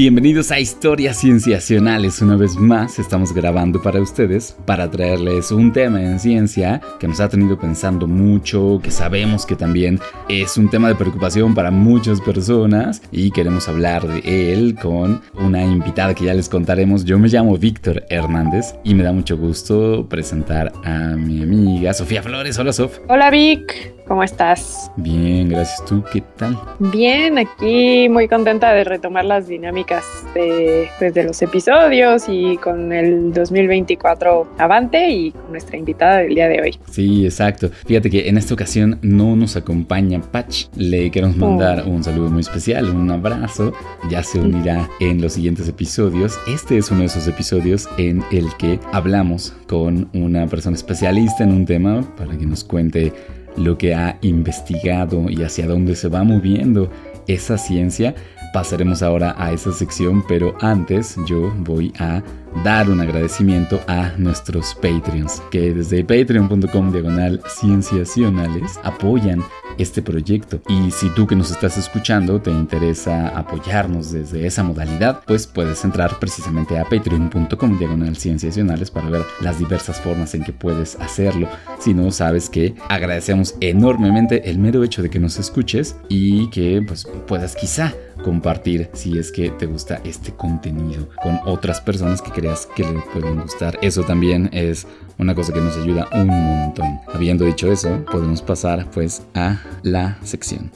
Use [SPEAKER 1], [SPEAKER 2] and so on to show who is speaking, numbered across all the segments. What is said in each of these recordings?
[SPEAKER 1] Bienvenidos a Historias Cienciacionales. Una vez más estamos grabando para ustedes para traerles un tema en ciencia que nos ha tenido pensando mucho, que sabemos que también es un tema de preocupación para muchas personas y queremos hablar de él con una invitada que ya les contaremos. Yo me llamo Víctor Hernández y me da mucho gusto presentar a mi amiga Sofía Flores. Hola Sof.
[SPEAKER 2] Hola Vic. ¿Cómo estás?
[SPEAKER 1] Bien, gracias. ¿Tú qué tal?
[SPEAKER 2] Bien, aquí muy contenta de retomar las dinámicas de, pues, de los episodios y con el 2024 avante y con nuestra invitada del día de hoy.
[SPEAKER 1] Sí, exacto. Fíjate que en esta ocasión no nos acompaña Patch. Le queremos mandar oh. un saludo muy especial, un abrazo. Ya se unirá en los siguientes episodios. Este es uno de esos episodios en el que hablamos con una persona especialista en un tema para que nos cuente lo que ha investigado y hacia dónde se va moviendo esa ciencia. Pasaremos ahora a esa sección, pero antes yo voy a dar un agradecimiento a nuestros Patreons, que desde patreon.com diagonal cienciacionales apoyan este proyecto. Y si tú que nos estás escuchando te interesa apoyarnos desde esa modalidad, pues puedes entrar precisamente a patreon.com diagonal cienciacionales para ver las diversas formas en que puedes hacerlo. Si no, sabes que agradecemos enormemente el mero hecho de que nos escuches y que pues puedas quizá compartir si es que te gusta este contenido con otras personas que que le pueden gustar. Eso también es una cosa que nos ayuda un montón. Habiendo dicho eso, podemos pasar pues a la sección.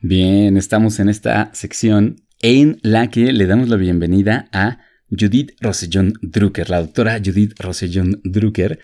[SPEAKER 1] Bien, estamos en esta sección en la que le damos la bienvenida a Judith Rosellón Drucker, la doctora Judith Rosellón Drucker,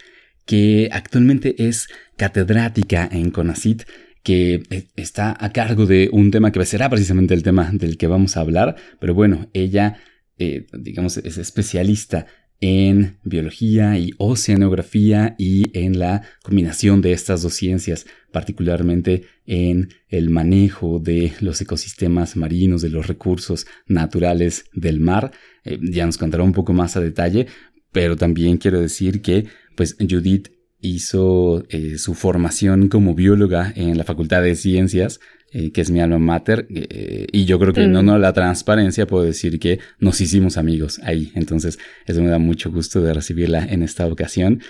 [SPEAKER 1] que actualmente es catedrática en CONACIT que eh, está a cargo de un tema que será precisamente el tema del que vamos a hablar, pero bueno, ella, eh, digamos, es especialista en biología y oceanografía y en la combinación de estas dos ciencias, particularmente en el manejo de los ecosistemas marinos, de los recursos naturales del mar. Eh, ya nos contará un poco más a detalle, pero también quiero decir que pues Judith hizo eh, su formación como bióloga en la Facultad de Ciencias, eh, que es mi alma mater, eh, y yo creo que no, no la transparencia, puedo decir que nos hicimos amigos ahí. Entonces, eso me da mucho gusto de recibirla en esta ocasión.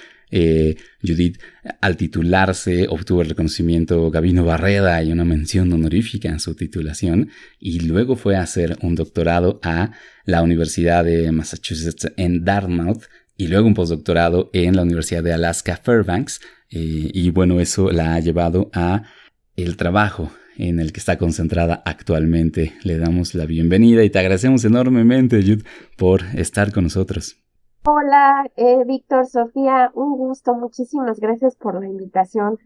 [SPEAKER 1] Judith, al titularse, obtuvo el reconocimiento Gabino Barreda y una mención honorífica en su titulación, y luego fue a hacer un doctorado a la Universidad de Massachusetts en Dartmouth, y luego un postdoctorado en la Universidad de Alaska Fairbanks. Eh, y bueno, eso la ha llevado a el trabajo en el que está concentrada actualmente. Le damos la bienvenida y te agradecemos enormemente, Jude, por estar con nosotros.
[SPEAKER 3] Hola, eh, Víctor, Sofía, un gusto. Muchísimas gracias por la invitación.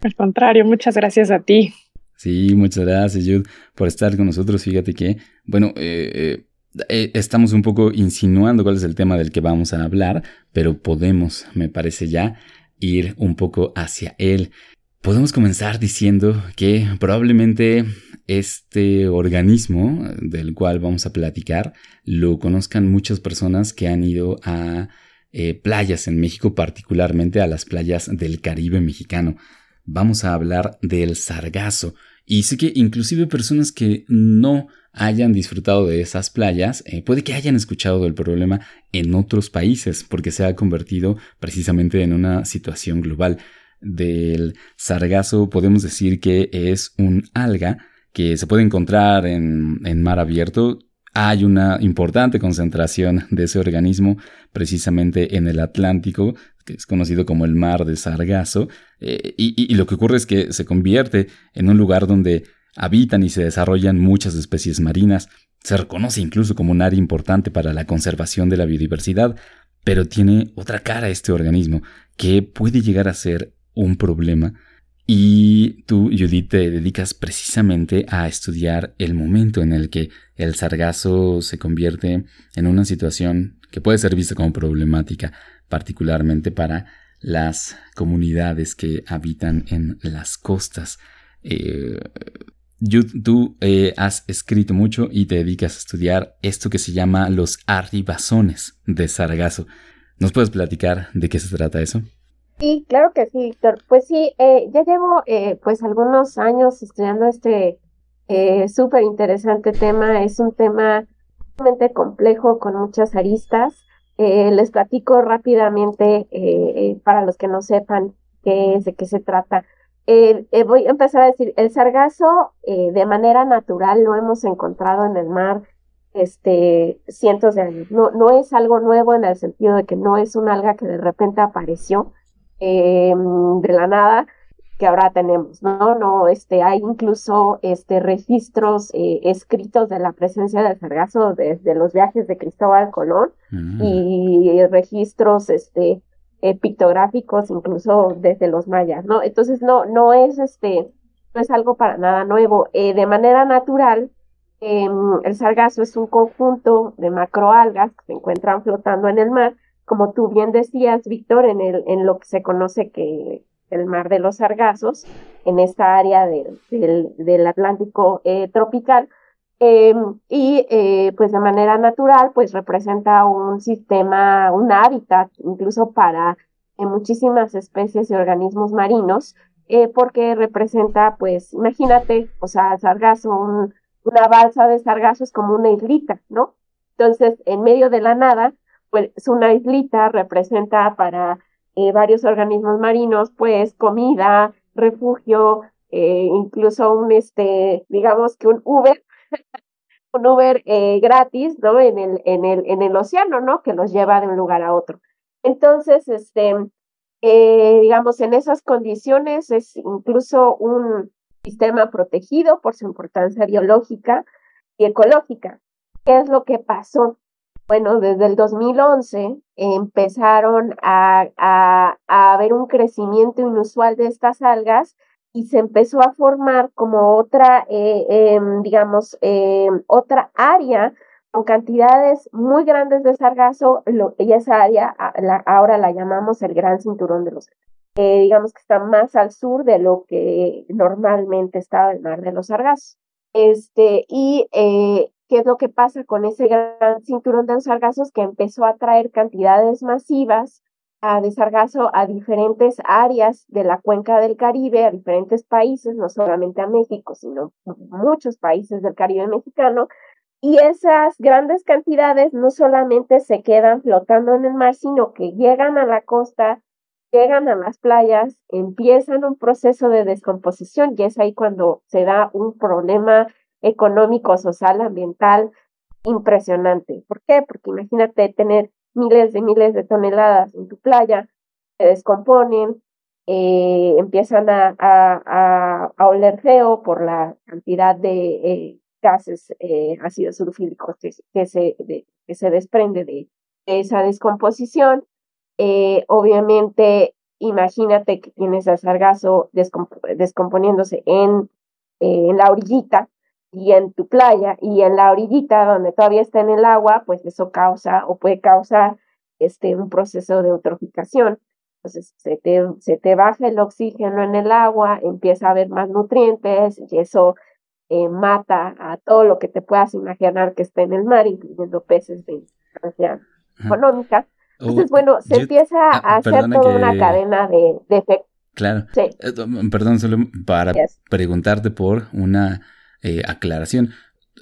[SPEAKER 2] Al contrario, muchas gracias a ti.
[SPEAKER 1] Sí, muchas gracias, Jude, por estar con nosotros. Fíjate que, bueno, eh, eh, estamos un poco insinuando cuál es el tema del que vamos a hablar, pero podemos, me parece ya, ir un poco hacia él. Podemos comenzar diciendo que probablemente este organismo del cual vamos a platicar lo conozcan muchas personas que han ido a eh, playas en México, particularmente a las playas del Caribe mexicano. Vamos a hablar del sargazo. Y sé que inclusive personas que no hayan disfrutado de esas playas, eh, puede que hayan escuchado del problema en otros países, porque se ha convertido precisamente en una situación global. Del sargazo podemos decir que es un alga que se puede encontrar en, en mar abierto. Hay una importante concentración de ese organismo precisamente en el Atlántico, que es conocido como el mar de sargazo, eh, y, lo que ocurre es que se convierte en un lugar donde habitan y se desarrollan muchas especies marinas, se reconoce incluso como un área importante para la conservación de la biodiversidad, pero tiene otra cara este organismo que puede llegar a ser un problema. Y tú, Judith, te dedicas precisamente a estudiar el momento en el que el sargazo se convierte en una situación que puede ser vista como problemática, particularmente para las comunidades que habitan en las costas. Eh, tú eh, has escrito mucho y te dedicas a estudiar esto que se llama los arribazones de sargazo. ¿Nos puedes platicar de qué se trata eso?
[SPEAKER 3] Sí, claro que sí, Víctor. Pues sí, eh, ya llevo eh, pues algunos años estudiando este eh, súper interesante tema. Es un tema realmente complejo con muchas aristas. Les platico rápidamente para los que no sepan qué es, de qué se trata. voy a empezar a decir, el sargazo de manera natural lo hemos encontrado en el mar este, cientos de años. No, no es algo nuevo en el sentido de que no es un alga que de repente apareció de la nada que ahora tenemos, ¿no? No, este, hay incluso este, registros eh, escritos de la presencia del sargazo desde los viajes de Cristóbal Colón mm. y registros este, eh, pictográficos incluso desde los mayas, ¿no? Entonces no, no es este, no es algo para nada nuevo. Eh, de manera natural, em, el sargazo es un conjunto de macroalgas que se encuentran flotando en el mar como tú bien decías, Víctor, en, el, en lo que se conoce que el mar de los sargazos, en esta área del, Atlántico eh, tropical, em, y eh, pues de manera natural, pues representa un sistema, un hábitat, incluso para eh, muchísimas especies y organismos marinos, porque representa, pues, imagínate, o sea, sargazo, una balsa de sargazo es como una islita, ¿no? Entonces, en medio de la nada, pues una islita representa para eh, varios organismos marinos, pues comida, refugio, eh, incluso un, este, digamos que un Uber, un Uber eh, gratis, ¿no? En el, en el, en el océano, ¿no? Que los lleva de un lugar a otro. Entonces, este, digamos, en esas condiciones es incluso un sistema protegido por su importancia biológica y ecológica. ¿Qué es lo que pasó? Bueno, desde el 2011 empezaron a, a, haber un crecimiento inusual de estas algas y se empezó a formar como otra, eh, em, digamos, em, otra área con cantidades muy grandes de sargazo, y esa área ahora la llamamos el Gran Cinturón de los eh, digamos que está más al sur de lo que normalmente estaba el mar de los sargazos. Este, y eh, qué es lo que pasa con ese gran cinturón de sargazos que empezó a traer cantidades masivas de sargazo a diferentes áreas de la cuenca del Caribe, a diferentes países, no solamente a México, sino muchos países del Caribe mexicano. Y esas grandes cantidades no solamente se quedan flotando en el mar, sino que llegan a la costa, llegan a las playas, empiezan un proceso de descomposición y es ahí cuando se da un problema económico, social, ambiental impresionante. ¿Por qué? Porque imagínate tener miles de miles de toneladas en tu playa, se descomponen, eh, empiezan a, a, a, oler feo por la cantidad de eh, gases eh, ácidos sulfídicos que, se, que se desprende de, esa descomposición. obviamente, imagínate que tienes el sargazo descomponiéndose en, en la orillita, y en tu playa y en la orillita donde todavía está en el agua, pues eso causa o puede causar este, un proceso de eutroficación. Entonces se te, se te baja el oxígeno en el agua, empieza a haber más nutrientes y eso eh, mata a todo lo que te puedas imaginar que está en el mar, incluyendo peces de importancia económica. Entonces, bueno, se empieza a ah, hacer toda una cadena de, efectos.
[SPEAKER 1] Claro. Sí. Eh, perdón, solo para preguntarte por una eh, aclaración.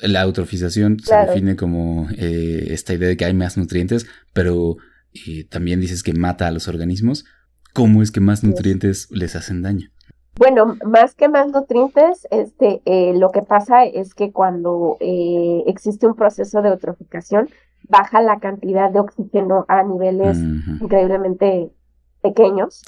[SPEAKER 1] La eutrofización se define como eh, esta idea de que hay más nutrientes, pero eh, también dices que mata a los organismos. ¿Cómo es que más nutrientes les hacen daño?
[SPEAKER 3] Bueno, más que más nutrientes, este, lo que pasa es que cuando existe un proceso de eutroficación, baja la cantidad de oxígeno a niveles increíblemente pequeños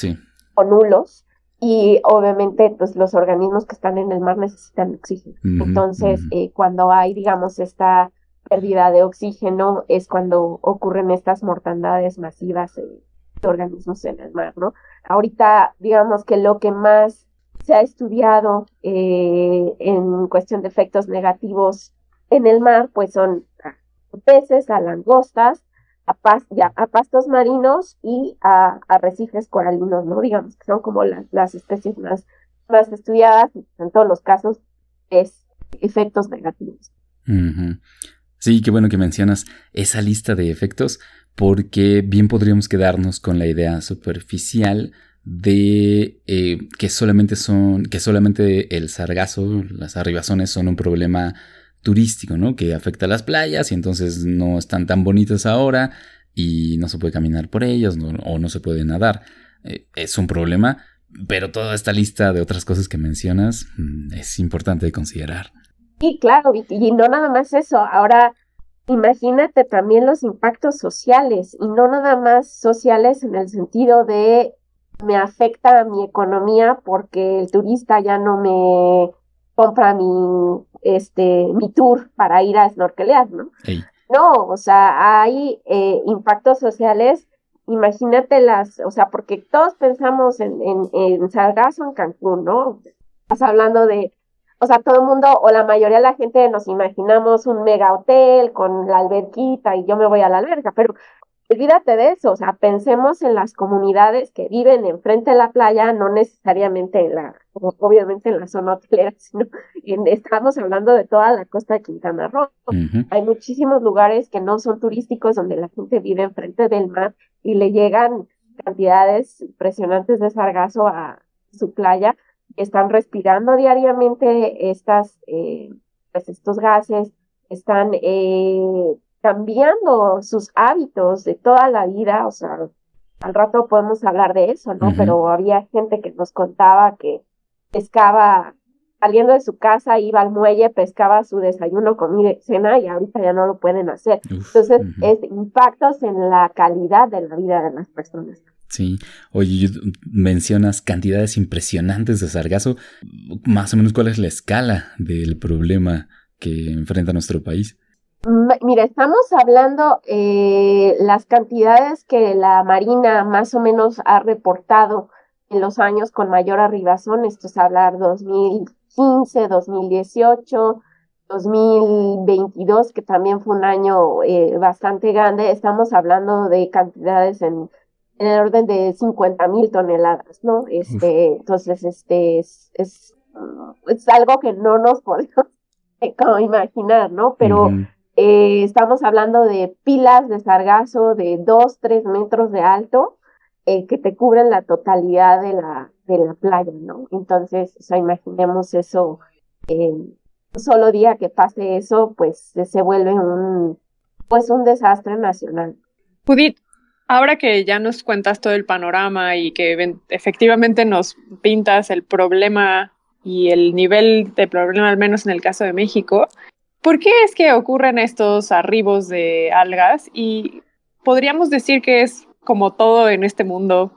[SPEAKER 3] o nulos y obviamente pues los organismos que están en el mar necesitan oxígeno. Entonces, eh, cuando hay, digamos, esta pérdida de oxígeno es cuando ocurren estas mortandades masivas de organismos en el mar, ¿no? Ahorita, digamos que lo que más se ha estudiado eh, en cuestión de efectos negativos en el mar, pues son peces, a langostas, a, pastos marinos y a arrecifes coralinos, ¿no? Digamos que son como las, las especies más, más estudiadas, en todos los casos es efectos negativos.
[SPEAKER 1] Sí, qué bueno que mencionas esa lista de efectos, porque bien podríamos quedarnos con la idea superficial de eh, que solamente son, que solamente el sargazo, las arribazones son un problema turístico, ¿no? Que afecta a las playas y entonces no están tan bonitas ahora y no se puede caminar por ellas o no se puede nadar. Eh, es un problema, pero toda esta lista de otras cosas que mencionas mm, es importante de considerar.
[SPEAKER 3] Sí, claro, y no nada más eso. Ahora, imagínate también los impactos sociales y no nada más sociales en el sentido de me afecta a mi economía porque el turista ya no me compra mi, este, mi tour para ir a snorkelear, ¿no? No, o sea, hay eh, impactos sociales, imagínate las, o sea, porque todos pensamos en, en, en Sargazo, en Cancún, ¿no? Estás hablando de, o sea, todo el mundo o la mayoría de la gente nos imaginamos un mega hotel con la alberquita y yo me voy a la alberca, pero olvídate de eso, o sea, pensemos en las comunidades que viven enfrente de la playa, no necesariamente en la, obviamente en la zona hotelera, sino en, estamos hablando de toda la costa de Quintana Roo. Hay muchísimos lugares que no son turísticos donde la gente vive enfrente del mar y le llegan cantidades impresionantes de sargazo a su playa, están respirando diariamente estas, eh, pues estos gases, están eh, cambiando sus hábitos de toda la vida, o sea, al rato podemos hablar de eso, ¿no? Pero había gente que nos contaba que pescaba, saliendo de su casa, iba al muelle, pescaba su desayuno, comida, cena y ahorita ya no lo pueden hacer. Entonces, es impactos en la calidad de la vida de las personas.
[SPEAKER 1] Sí, oye, mencionas cantidades impresionantes de sargazo. Más o menos, ¿cuál es la escala del problema que enfrenta nuestro país?
[SPEAKER 3] Mira, estamos hablando eh, las cantidades que la Marina más o menos ha reportado en los años con mayor arribazón. Esto es hablar 2015, 2018, 2022, que también fue un año eh, bastante grande. Estamos hablando de cantidades en, en el orden de 50 mil toneladas, ¿no? Este, entonces, este es, es, es, algo que no nos podemos imaginar, ¿no? Pero eh, estamos hablando de pilas de sargazo de 2, 3 metros de alto eh, que te cubren la totalidad de la, de la playa, ¿no? Entonces, o sea, imaginemos eso, un solo día que pase eso, pues se vuelve un, pues un desastre nacional.
[SPEAKER 2] Judith, ahora que ya nos cuentas todo el panorama y que efectivamente nos pintas el problema y el nivel de problema, al menos en el caso de México, ¿Por qué es que ocurren estos arribos de algas? Y podríamos decir que es como todo en este mundo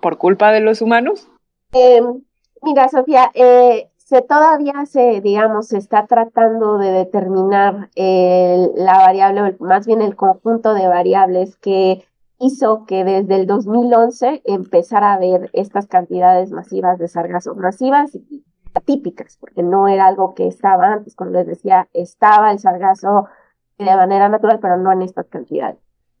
[SPEAKER 2] por culpa de los humanos.
[SPEAKER 3] Em, mira, Sofía, eh, se todavía se, digamos, se está tratando de determinar la variable, más bien el conjunto de variables que hizo que desde el 2011 empezara a haber estas cantidades masivas de sargazo, masivas y atípicas, porque no era algo que estaba antes, como les decía, estaba el sargazo de manera natural, pero no en estas cantidades.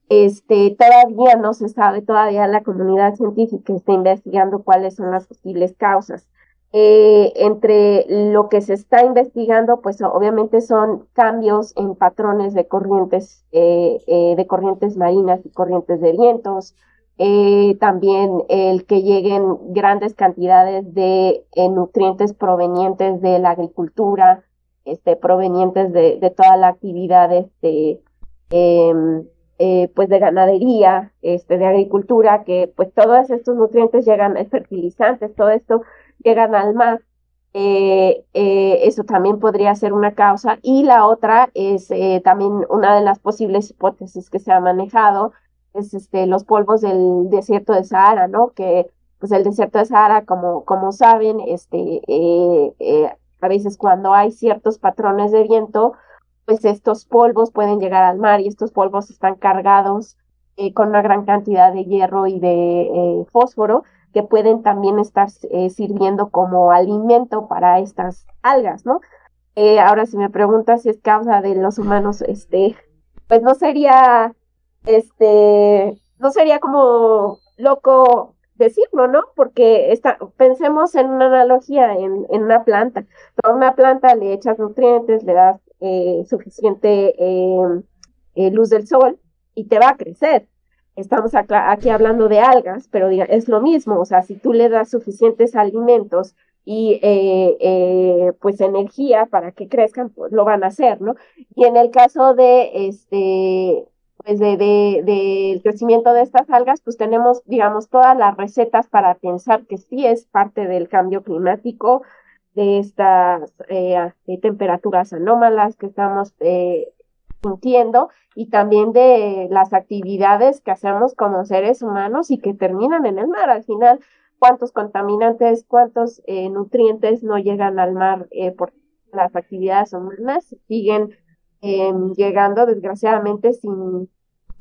[SPEAKER 3] Este, todavía no se sabe, todavía la comunidad científica está investigando cuáles son las posibles causas. Eh, entre lo que se está investigando, pues obviamente son cambios en patrones de corrientes, eh, eh, de corrientes marinas y corrientes de vientos, eh, también el que lleguen grandes cantidades de eh, nutrientes provenientes de la agricultura, este, provenientes de, toda la actividad este, em, eh, pues de ganadería, este, de agricultura, que pues todos estos nutrientes llegan, fertilizantes, todo esto llegan al mar. eso también podría ser una causa. Y la otra es también una de las posibles hipótesis que se ha manejado, es este, los polvos del desierto de Sahara, ¿no? Que pues el desierto de Sahara, como, como saben, este, eh, eh, a veces cuando hay ciertos patrones de viento, pues estos polvos pueden llegar al mar y estos polvos están cargados eh, con una gran cantidad de hierro y de fósforo que pueden también estar sirviendo como alimento para estas algas, ¿no? ahora, si me preguntas si es causa de los humanos, este, pues no sería este, no sería como loco decirlo, ¿no? Porque está, pensemos en una analogía, en, en una planta. A una planta le echas nutrientes, le das eh, suficiente em, eh, luz del sol y te va a crecer. Estamos aquí hablando de algas, pero es lo mismo, o sea, si tú le das suficientes alimentos y eh, pues energía para que crezcan, pues lo van a hacer, ¿no? Y en el caso de este pues de, del crecimiento de estas algas, pues tenemos, digamos, todas las recetas para pensar que sí es parte del cambio climático, de estas eh, temperaturas anómalas que estamos eh, sintiendo y también de las actividades que hacemos como seres humanos y que terminan en el mar. Al final, cuántos contaminantes, cuántos eh, nutrientes no llegan al mar por las actividades humanas, siguen Llegando desgraciadamente sin,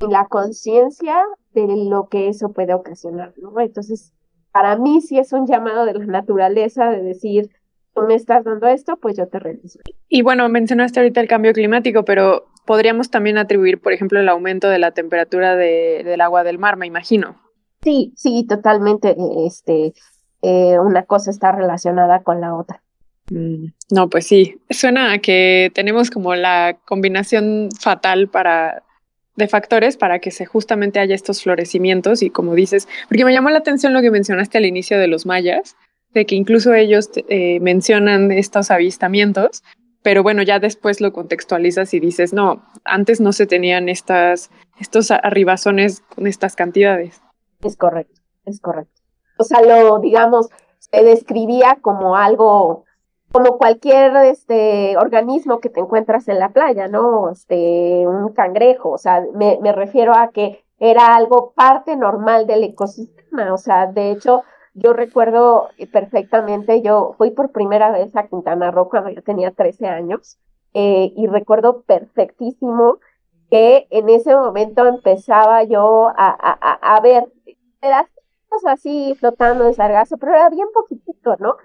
[SPEAKER 3] la conciencia de lo que eso puede ocasionar, ¿no? Entonces, para mí sí es un llamado de la naturaleza de decir, tú me estás dando esto, pues yo te realizo.
[SPEAKER 2] Y bueno, mencionaste ahorita el cambio climático, pero podríamos también atribuir, por ejemplo, el aumento de la temperatura del agua del mar, me imagino.
[SPEAKER 3] Sí, sí, totalmente. Este, eh, una cosa está relacionada con la otra.
[SPEAKER 2] Mm, no, pues sí, suena a que tenemos como la combinación fatal para de factores para que se justamente haya estos florecimientos y como dices, porque me llamó la atención lo que mencionaste al inicio de los mayas, de que incluso ellos eh, mencionan estos avistamientos, pero bueno, ya después lo contextualizas y dices, no, antes no se tenían estas, estos arribazones con estas cantidades.
[SPEAKER 3] Es correcto, es correcto. O sea, lo, digamos, se describía como algo como cualquier este organismo que te encuentras en la playa, ¿no? Este, un cangrejo, o sea, me, me refiero a que era algo parte normal del ecosistema, o sea, de hecho, yo recuerdo perfectamente, yo fui por primera vez a Quintana Roo cuando yo tenía 13 años, eh, y recuerdo perfectísimo que en ese momento empezaba yo a, a, a ver así flotando de sargazo, pero era bien poquitito, ¿no?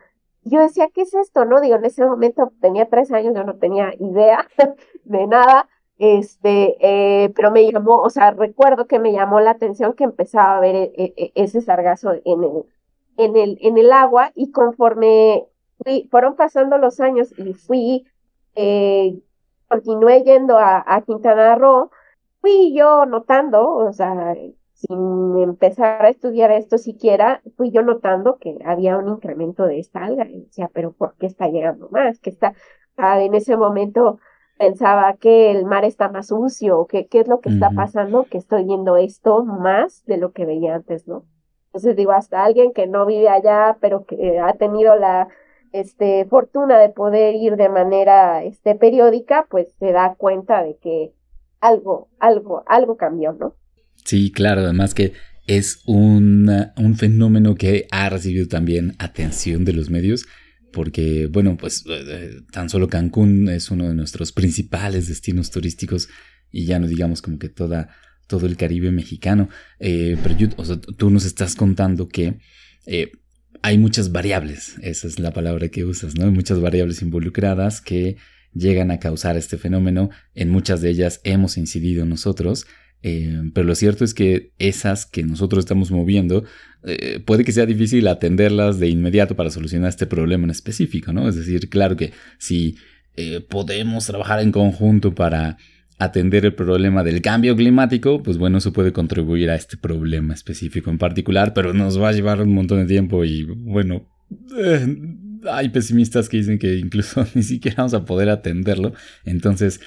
[SPEAKER 3] Yo decía, ¿qué es esto? No, digo, en ese momento tenía tres años, yo no tenía idea de nada, este, eh, pero me llamó, o sea, recuerdo que me llamó la atención que empezaba a ver e, e, e, ese sargazo en el, en el, en el agua y conforme fui, fueron pasando los años y fui, eh, continué yendo a, a Quintana Roo, fui yo notando, o sea, sin empezar a estudiar esto siquiera, fui yo notando que había un incremento de esta alga. Y decía, pero ¿por qué está llegando más? Que está, ah, en ese momento pensaba que el mar está más sucio, que qué es lo que está pasando, que estoy viendo esto más de lo que veía antes, ¿no? Entonces digo, hasta alguien que no vive allá, pero que ha tenido la este, fortuna de poder ir de manera este, periódica, pues se da cuenta de que algo, algo, algo cambió, ¿no?
[SPEAKER 1] Sí, claro, además que es un fenómeno que ha recibido también atención de los medios, porque, bueno, pues eh, eh, tan solo Cancún es uno de nuestros principales destinos turísticos y ya no digamos como que toda, todo el Caribe mexicano. Eh, pero tú nos estás contando que hay muchas variables, esa es la palabra que usas, ¿no? Hay muchas variables involucradas que llegan a causar este fenómeno. En muchas de ellas hemos incidido nosotros eh, pero lo cierto es que esas que nosotros estamos moviendo, eh, puede que sea difícil atenderlas de inmediato para solucionar este problema en específico, ¿no? Es decir, claro que si eh, podemos trabajar en conjunto para atender el problema del cambio climático, pues bueno, eso puede contribuir a este problema específico en particular, pero nos va a llevar un montón de tiempo y bueno, hay pesimistas que dicen que incluso ni siquiera vamos a poder atenderlo. Entonces,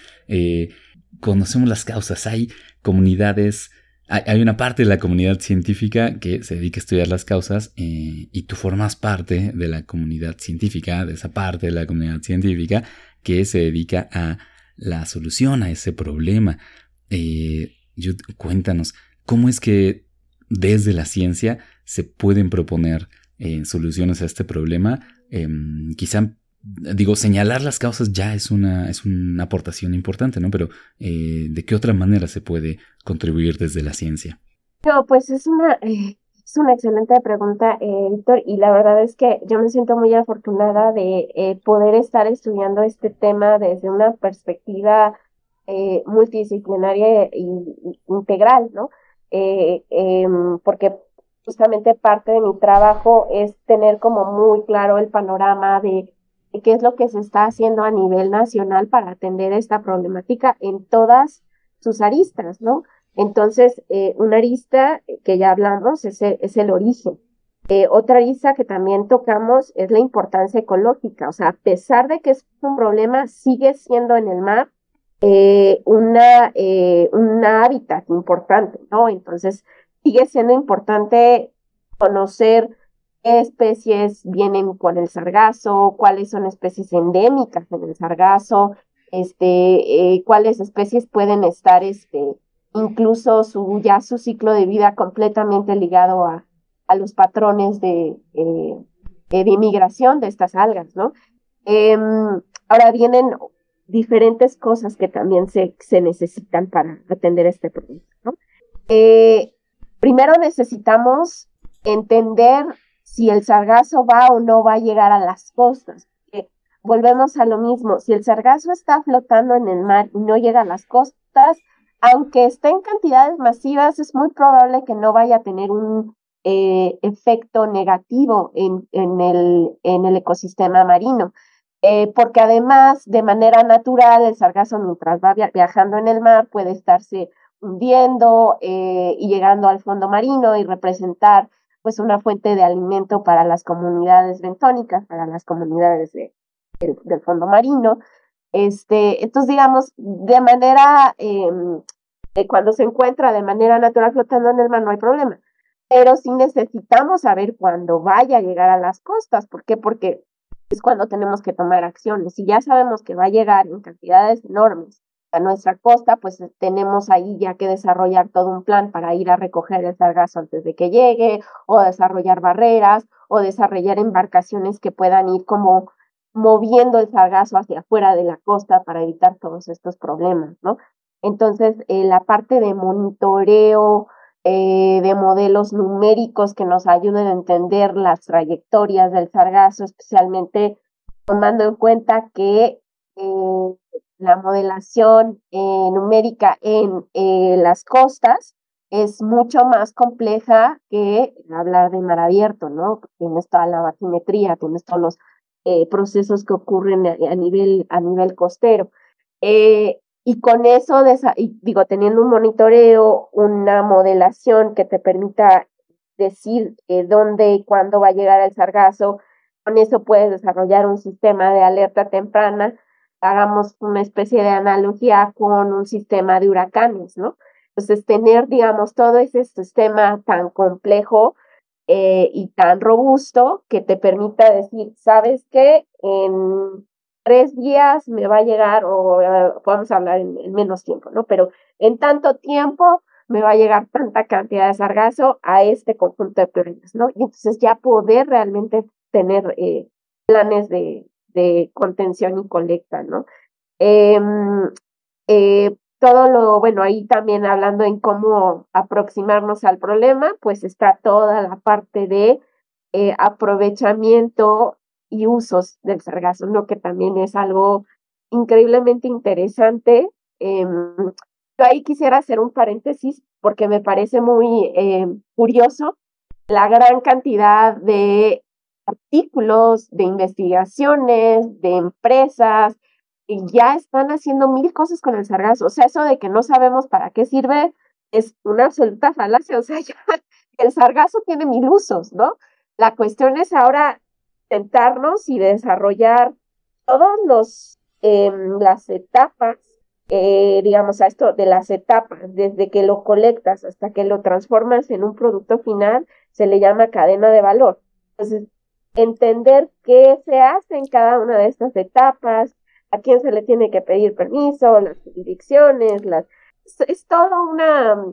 [SPEAKER 1] conocemos las causas, hay comunidades, hay, una parte de la comunidad científica que se dedica a estudiar las causas eh, y tú formas parte de la comunidad científica, de esa parte de la comunidad científica que se dedica a la solución a ese problema. Eh, cuéntanos, ¿cómo es que desde la ciencia se pueden proponer eh, soluciones a este problema? Em, quizá digo, señalar las causas ya es una, es una aportación importante, ¿no? Pero eh, ¿de qué otra manera se puede contribuir desde la ciencia?
[SPEAKER 3] No, pues es una, eh, es una excelente pregunta, eh, Víctor, y la verdad es que yo me siento muy afortunada de poder estar estudiando este tema desde una perspectiva multidisciplinaria e integral, ¿no? Em, porque justamente parte de mi trabajo es tener como muy claro el panorama de, qué es lo que se está haciendo a nivel nacional para atender esta problemática en todas sus aristas, ¿no? Entonces, eh, una arista que ya hablamos es el origen. Eh, otra arista que también tocamos es la importancia ecológica, o sea, a pesar de que es un problema, sigue siendo en el mar eh, una, eh, hábitat importante, ¿no? Entonces, sigue siendo importante conocer especies vienen con el sargazo, cuáles son especies endémicas en el sargazo, este, eh, cuáles especies pueden estar, este, incluso su, ya su ciclo de vida completamente ligado a, a los patrones de, eh, de inmigración de estas algas, ¿no? Em, ahora vienen diferentes cosas que también se, se necesitan para atender este problema, ¿no? Eh, primero necesitamos entender si el sargazo va o no va a llegar a las costas. volvemos a lo mismo, si el sargazo está flotando en el mar y no llega a las costas, aunque esté en cantidades masivas, es muy probable que no vaya a tener un eh, efecto negativo en, el, ecosistema marino. Eh, porque además, de manera natural, el sargazo mientras va viajando en el mar puede estarse hundiendo eh, y llegando al fondo marino y representar pues una fuente de alimento para las comunidades bentónicas, para las comunidades de, del fondo marino. Este, entonces, digamos, de manera, em, cuando se encuentra de manera natural flotando en el mar, no hay problema pero sí necesitamos saber cuándo vaya a llegar a las costas. ¿Por qué? Porque es cuando tenemos que tomar acciones. Si ya sabemos que va a llegar en cantidades enormes a nuestra costa, pues eh, tenemos ahí ya que desarrollar todo un plan para ir a recoger el sargazo antes de que llegue, o desarrollar barreras, o desarrollar embarcaciones que puedan ir como moviendo el sargazo hacia afuera de la costa para evitar todos estos problemas, ¿no? Entonces, eh, la parte de monitoreo, eh, de modelos numéricos que nos ayuden a entender las trayectorias del sargazo, especialmente tomando en cuenta que la modelación eh, numérica en las costas es mucho más compleja que hablar de mar abierto, ¿no? Tienes toda la batimetría, tienes todos los procesos que ocurren a, nivel, a nivel costero. Y con eso, digo, teniendo un monitoreo, una modelación que te permita decir eh, dónde y cuándo va a llegar el sargazo, con eso puedes desarrollar un sistema de alerta temprana. Hagamos una especie de analogía con un sistema de huracanes, ¿no? Entonces, tener, digamos, todo ese sistema tan complejo eh, y tan robusto que te permita decir, ¿sabes qué? En tres días me va a llegar, o eh, podemos hablar en, menos tiempo, ¿no? Pero en tanto tiempo me va a llegar tanta cantidad de sargazo a este conjunto de problemas, ¿no? Y entonces ya poder realmente tener eh, planes de, de, contención y colecta, ¿no? Em, eh, todo lo, bueno, ahí también hablando en cómo aproximarnos al problema, pues está toda la parte de aprovechamiento y usos del sargazo, ¿no? Que también es algo increíblemente interesante. Em, yo ahí quisiera hacer un paréntesis porque me parece muy em, curioso la gran cantidad de artículos, de investigaciones, de empresas, y ya están haciendo mil cosas con el sargazo. O sea, eso de que no sabemos para qué sirve es una absoluta falacia. O sea, ya el sargazo tiene mil usos, ¿no? La cuestión es ahora sentarnos y desarrollar todas los em, las etapas, eh, digamos, a esto de las etapas, desde que lo colectas hasta que lo transformas en un producto final, se le llama cadena de valor. Entonces, entender qué se hace en cada una de estas etapas, a quién se le tiene que pedir permiso, las jurisdicciones, las es, todo una,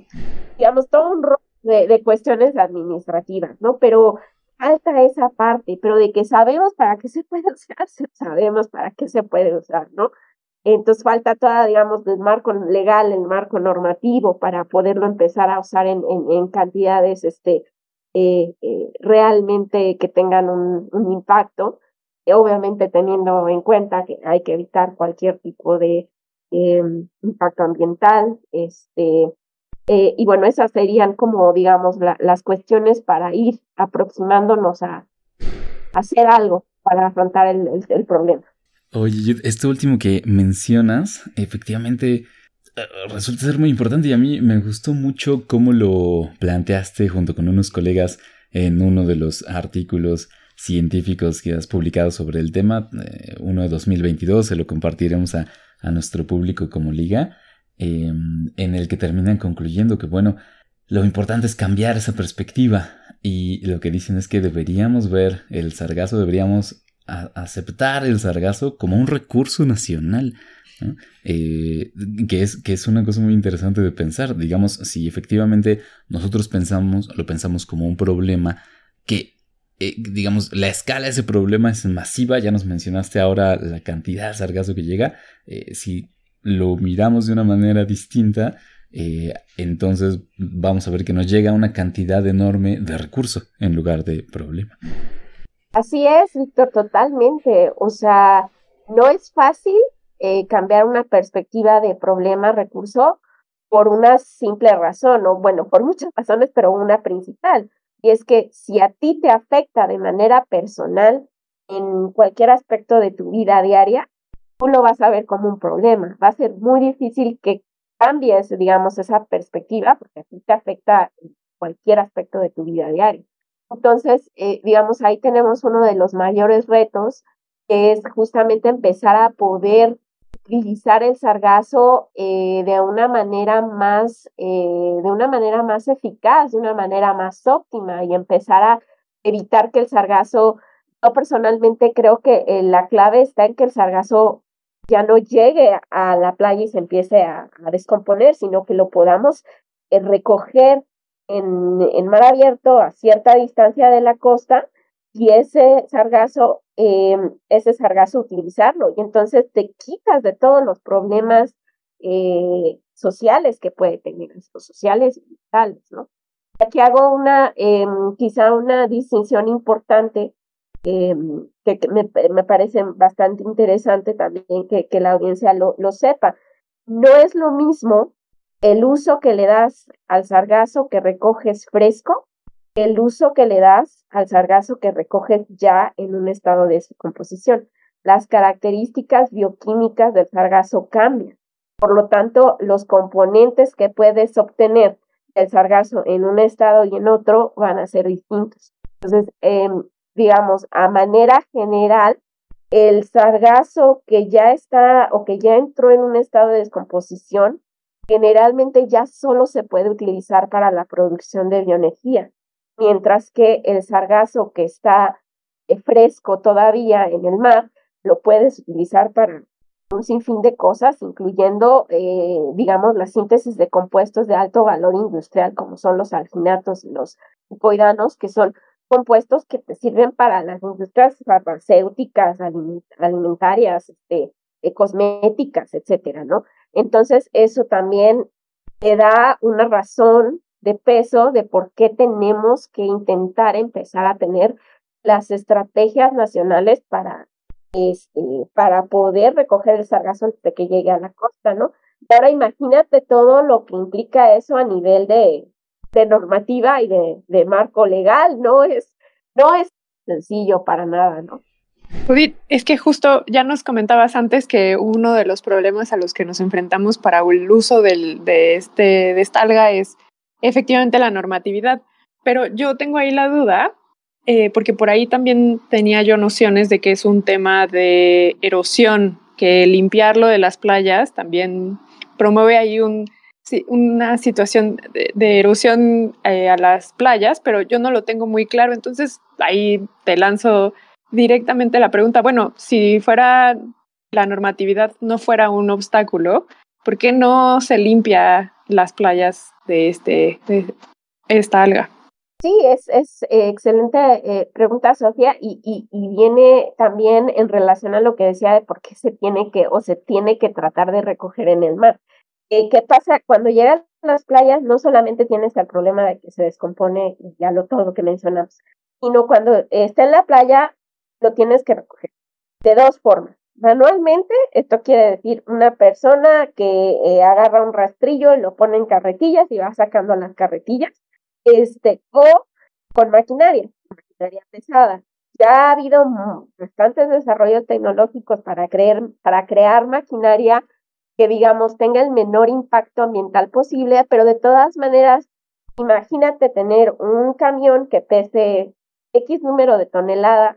[SPEAKER 3] digamos, todo un rol de, de cuestiones administrativas, ¿no? Pero falta esa parte, pero de que sabemos para qué se puede usar, sabemos para qué se puede usar, ¿no? Entonces falta toda, digamos, el marco legal, el marco normativo para poderlo empezar a usar en, en, cantidades este, eh, eh, realmente que tengan un, impacto, obviamente teniendo en cuenta que hay que evitar cualquier tipo de em, impacto ambiental, este, Eh, y bueno, esas serían como, digamos, las cuestiones para ir aproximándonos a, hacer algo para afrontar el, problema.
[SPEAKER 1] Oye, esto último que mencionas, efectivamente, eh, resulta ser muy importante y a mí me gustó mucho cómo lo planteaste junto con unos colegas en uno de los artículos científicos que has publicado sobre el tema, eh, uno de 2022, se lo compartiremos a, a nuestro público como liga, em, en el que terminan concluyendo que, bueno, lo importante es cambiar esa perspectiva y lo que dicen es que deberíamos ver el sargazo, deberíamos aceptar el sargazo como un recurso nacional. Eh, que, es, que es una cosa muy interesante de pensar. Digamos, si efectivamente nosotros pensamos, lo pensamos como un problema que, eh, digamos, la escala de ese problema es masiva, ya nos mencionaste ahora la cantidad de sargazo que llega, eh, si lo miramos de una manera distinta, entonces vamos a ver que nos llega una cantidad enorme de recurso en lugar de problema.
[SPEAKER 3] Así es, Víctor, totalmente. O sea, no es fácil eh, cambiar una perspectiva de problema-recurso por una simple razón, o bueno, por muchas razones, pero una principal. Y es que si a ti te afecta de manera personal en cualquier aspecto de tu vida diaria, tú lo vas a ver como un problema. Va a ser muy difícil que cambies, digamos, esa perspectiva, porque a ti te afecta en cualquier aspecto de tu vida diaria. Entonces, eh, digamos, ahí tenemos uno de los mayores retos, que es justamente empezar a poder utilizar el sargazo eh, de una manera más, eh, de una manera más eficaz, de una manera más óptima y empezar a evitar que el sargazo, yo personalmente creo que la clave está en que el sargazo ya no llegue a la playa y se empiece a, a descomponer, sino que lo podamos recoger en, en, mar abierto a cierta distancia de la costa y ese sargazo, eh, ese sargazo utilizarlo. Y entonces te quitas de todos los problemas eh, sociales que puede tener, sociales y vitales, ¿no? Aquí hago una, eh, quizá una distinción importante em, que, me, me, parece bastante interesante también que, que la audiencia lo, lo sepa. No es lo mismo el uso que le das al sargazo que recoges fresco, el uso que le das al sargazo que recoges ya en un estado de descomposición. Las características bioquímicas del sargazo cambian. Por lo tanto, los componentes que puedes obtener del sargazo en un estado y en otro van a ser distintos. Entonces, em, digamos, a manera general, el sargazo que ya está o que ya entró en un estado de descomposición generalmente ya solo se puede utilizar para la producción de bioenergía, mientras que el sargazo que está eh, fresco todavía en el mar lo puedes utilizar para un sinfín de cosas, incluyendo, eh, digamos, la síntesis de compuestos de alto valor industrial, como son los alginatos y los lipoidanos, que son compuestos que te sirven para las industrias farmacéuticas, alimentarias, este, eh, cosméticas, etcétera, ¿no? Entonces, eso también te da una razón de peso de por qué tenemos que intentar empezar a tener las estrategias nacionales para, este, para poder recoger el sargazo antes de que llegue a la costa, ¿no? Y ahora imagínate todo lo que implica eso a nivel de, de normativa y de, de marco legal, ¿no? Es, no es sencillo para nada, ¿no?
[SPEAKER 2] Judith, es que justo ya nos comentabas antes que uno de los problemas a los que nos enfrentamos para el uso del, de, este, de esta alga es efectivamente la normatividad. Pero yo tengo ahí la duda, eh, porque por ahí también tenía yo nociones de que es un tema de erosión, que limpiarlo de las playas también promueve ahí un, una situación de, erosión eh, a las playas, pero yo no lo tengo muy claro, entonces ahí te lanzo directamente la pregunta, bueno, si fuera la normatividad no fuera un obstáculo, ¿por qué no se limpia las playas de, este, esta alga?
[SPEAKER 3] Sí, es, es eh, excelente eh, pregunta, Sofía, y, y, y, viene también en relación a lo que decía de por qué se tiene que o se tiene que tratar de recoger en el mar. Eh, ¿Qué pasa? Cuando llegas a las playas, no solamente tienes el problema de que se descompone, ya lo todo lo que mencionamos, sino cuando está en la playa, lo tienes que recoger de dos formas. Manualmente, esto quiere decir una persona que eh, agarra un rastrillo y lo pone en carretillas y va sacando las carretillas, este, o con maquinaria, maquinaria pesada. Ya ha habido bastantes desarrollos tecnológicos para, creer, para crear maquinaria que, digamos, tenga el menor impacto ambiental posible, pero de todas maneras, imagínate tener un camión que pese X número de toneladas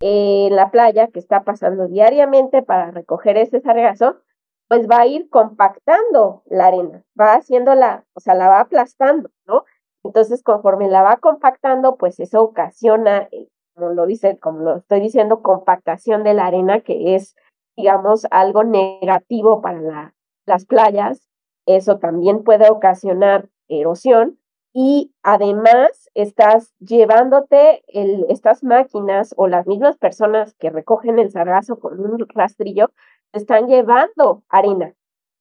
[SPEAKER 3] en la playa que está pasando diariamente para recoger ese sargazo, pues va a ir compactando la arena, va haciéndola, o sea, la va aplastando, ¿no? Entonces, conforme la va compactando, pues eso ocasiona, eh, como lo dice, como lo estoy diciendo, compactación de la arena, que es, digamos, algo negativo para las playas. Eso también puede ocasionar erosión y además estás llevándote el, estas máquinas o las mismas personas que recogen el sargazo con un rastrillo, están llevando arena.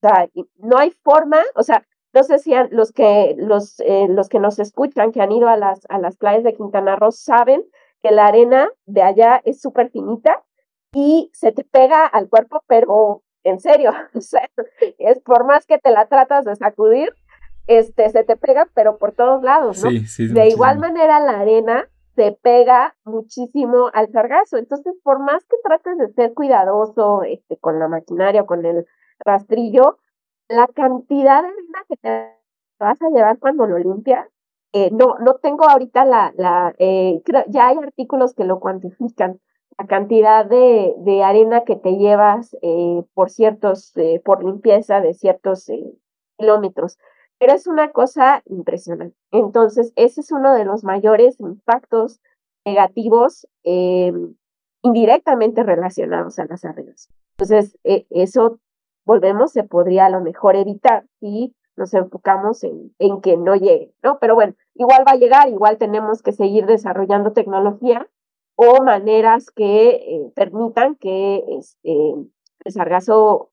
[SPEAKER 3] O sea, no hay forma, o sea, no sé si los que, los, eh, los que nos escuchan, que han ido a las, a las playas de Quintana Roo, saben que la arena de allá es súper finita y se te pega al cuerpo, pero en serio, o sea, es por más que te la tratas de sacudir, este, se te pega, pero por todos lados, ¿no? de igual manera, la arena se pega muchísimo al sargazo. Entonces, por más que trates de ser cuidadoso este, con la maquinaria o con el rastrillo, la cantidad de arena que te vas a llevar cuando lo limpias, eh, no, no tengo ahorita la, la eh, ya hay artículos que lo cuantifican, la cantidad de, de arena que te llevas eh, por ciertos, por limpieza de ciertos kilómetros pero es una cosa impresionante. Entonces, ese es uno de los mayores impactos negativos eh, indirectamente relacionados a las arenas. Entonces, eh, eso, volvemos, se podría a lo mejor evitar si nos enfocamos en, en que no llegue, ¿no? Pero bueno, igual va a llegar, igual tenemos que seguir desarrollando tecnología o maneras que eh, permitan que este, el sargazo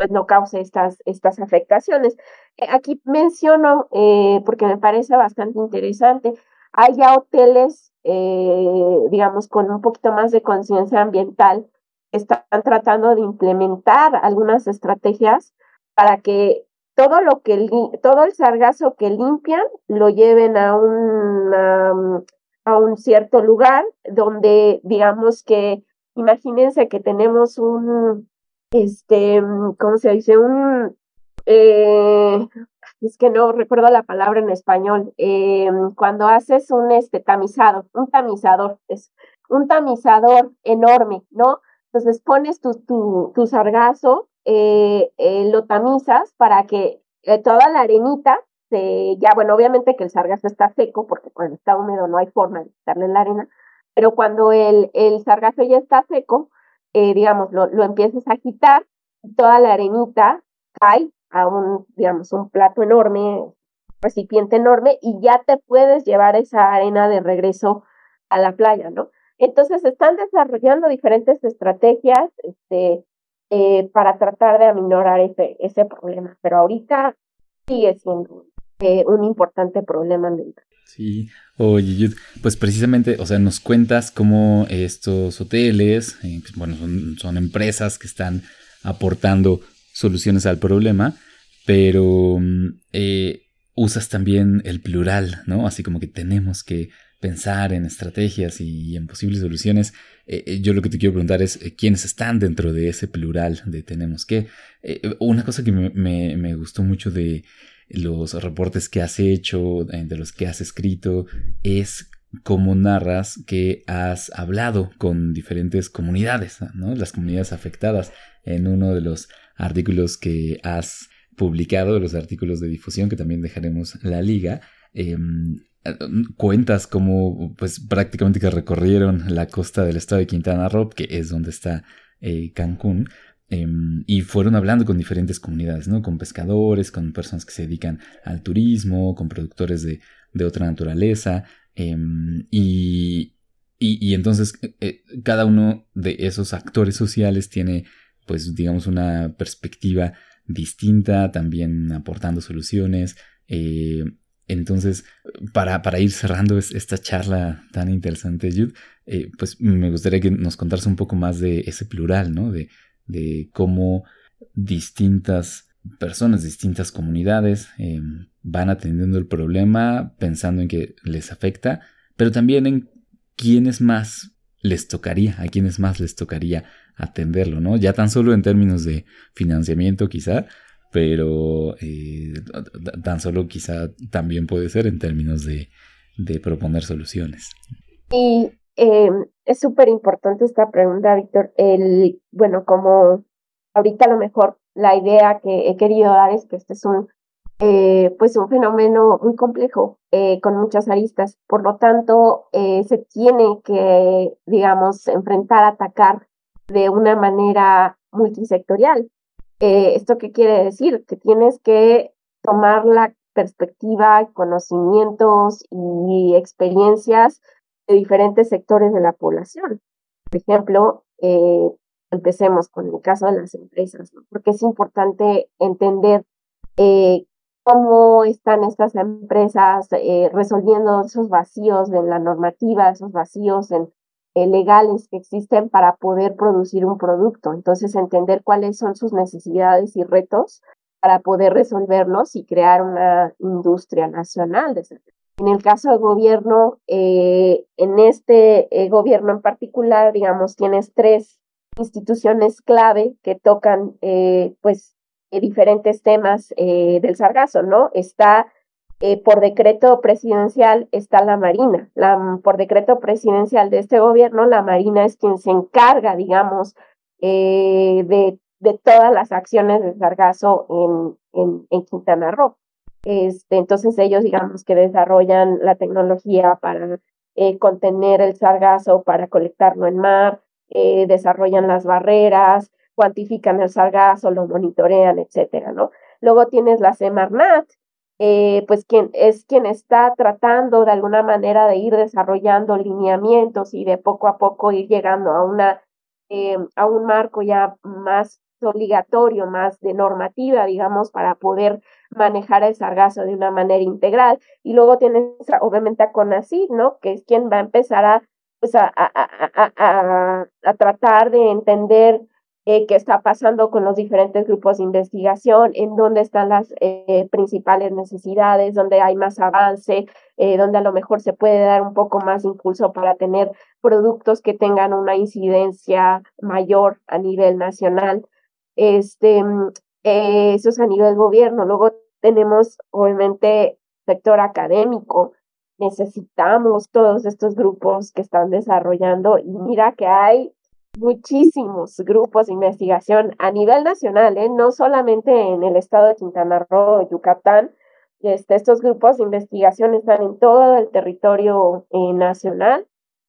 [SPEAKER 3] pues no cause estas, estas afectaciones. Eh, aquí menciono, eh, porque me parece bastante interesante, hay ya hoteles, eh, digamos, con un poquito más de conciencia ambiental, están tratando de implementar algunas estrategias para que todo lo que todo el sargazo que limpian lo lleven a un a un cierto lugar donde digamos que imagínense que tenemos un este, ¿cómo se dice? Un, eh, es que no recuerdo la palabra en español, eh, cuando haces un este, tamizado, un tamizador, es un tamizador enorme, ¿no? Entonces pones tu, tu, sargazo, eh, lo tamizas para que toda la arenita, se, ya bueno, obviamente que el sargazo está seco, porque cuando está húmedo no hay forma de quitarle la arena, pero cuando el, el sargazo ya está seco, eh, digamos, lo, lo empiezas a quitar, toda la arenita cae a un, digamos, un plato enorme, recipiente enorme, y ya te puedes llevar esa arena de regreso a la playa, ¿no? Entonces están desarrollando diferentes estrategias este, eh, para tratar de aminorar ese, ese problema, pero ahorita sigue siendo eh, un importante problema ambiental.
[SPEAKER 1] Sí, oye, pues precisamente, o sea, nos cuentas cómo estos hoteles, eh, pues, bueno, son, empresas que están aportando soluciones al problema, pero mm, eh, usas también el plural, ¿no? Así como que tenemos que pensar en estrategias y en posibles soluciones. Yo lo que te quiero preguntar es quiénes están dentro de ese plural de tenemos que. una cosa que me gustó mucho de los reportes que has hecho, eh, de los que has escrito, es cómo narras que has hablado con diferentes comunidades, ¿no? las comunidades afectadas. En uno de los artículos que has publicado, de los artículos de difusión, que también dejaremos la liga, em, cuentas cómo pues prácticamente que recorrieron la costa del estado de Quintana Roo, que es donde está eh, Cancún, Em, y fueron hablando con diferentes comunidades, ¿no? Con pescadores, con personas que se dedican al turismo, con productores de, otra naturaleza. Em, y, y, entonces eh, eh, cada uno de esos actores sociales tiene, pues, digamos, una perspectiva distinta, también aportando soluciones. Eh, Entonces, para, para ir cerrando esta charla tan interesante, Jude, pues me gustaría que nos contaras un poco más de ese plural, ¿no? De, de cómo distintas personas, distintas comunidades eh, van atendiendo el problema pensando en que les afecta, pero también en quiénes más les tocaría, a quiénes más les tocaría atenderlo, ¿no? Ya tan solo en términos de financiamiento quizá, pero eh, tan solo quizá también puede ser en términos de, proponer soluciones.
[SPEAKER 3] Em, es súper importante esta pregunta, Víctor. El, bueno, como ahorita a lo mejor la idea que he querido dar es que este es un, eh, pues un fenómeno muy complejo, eh, con muchas aristas. Por lo tanto, se tiene que, digamos, enfrentar, atacar de una manera multisectorial. Eh, ¿Esto qué quiere decir? Que tienes que tomar la perspectiva, conocimientos y experiencias de diferentes sectores de la población. Por ejemplo, eh, empecemos con el caso de las empresas, porque es importante entender eh, cómo están estas empresas resolviendo esos vacíos de la normativa, esos vacíos en eh, legales que existen para poder producir un producto. Entonces, entender cuáles son sus necesidades y retos para poder resolverlos y crear una industria nacional. En el caso del gobierno, eh, en este eh, gobierno en particular, digamos, tienes tres instituciones clave que tocan, pues, diferentes temas del sargazo, ¿no? Está eh, por decreto presidencial está la Marina. Por decreto presidencial de este gobierno, la Marina es quien se encarga, digamos, eh, de, de, todas las acciones de sargazo en, Quintana Roo. Este, entonces ellos, digamos, que desarrollan la tecnología para eh, contener el sargazo, para colectarlo en mar, desarrollan las barreras, cuantifican el sargazo, lo monitorean, etcétera, ¿no? Luego tienes la Semarnat, eh, pues quien es quien está tratando de alguna manera de ir desarrollando lineamientos y de poco a poco ir llegando a una eh, a un marco ya más obligatorio, más de normativa, digamos, para poder manejar el sargazo de una manera integral. Y luego tienes obviamente a CONACYT, ¿no? Que es quien va a empezar a, pues a, a, a, a tratar de entender eh, qué está pasando con los diferentes grupos de investigación, en dónde están las eh, principales necesidades, dónde hay más avance, eh, donde a lo mejor se puede dar un poco más impulso para tener productos que tengan una incidencia mayor a nivel nacional. Este, mm, eso es a nivel gobierno. Luego tenemos, obviamente, sector académico. Necesitamos todos estos grupos que están desarrollando y mira que hay muchísimos grupos de investigación a nivel nacional, ¿eh? no solamente en el estado de Quintana Roo, Yucatán. Este, estos grupos de investigación están en todo el territorio eh, nacional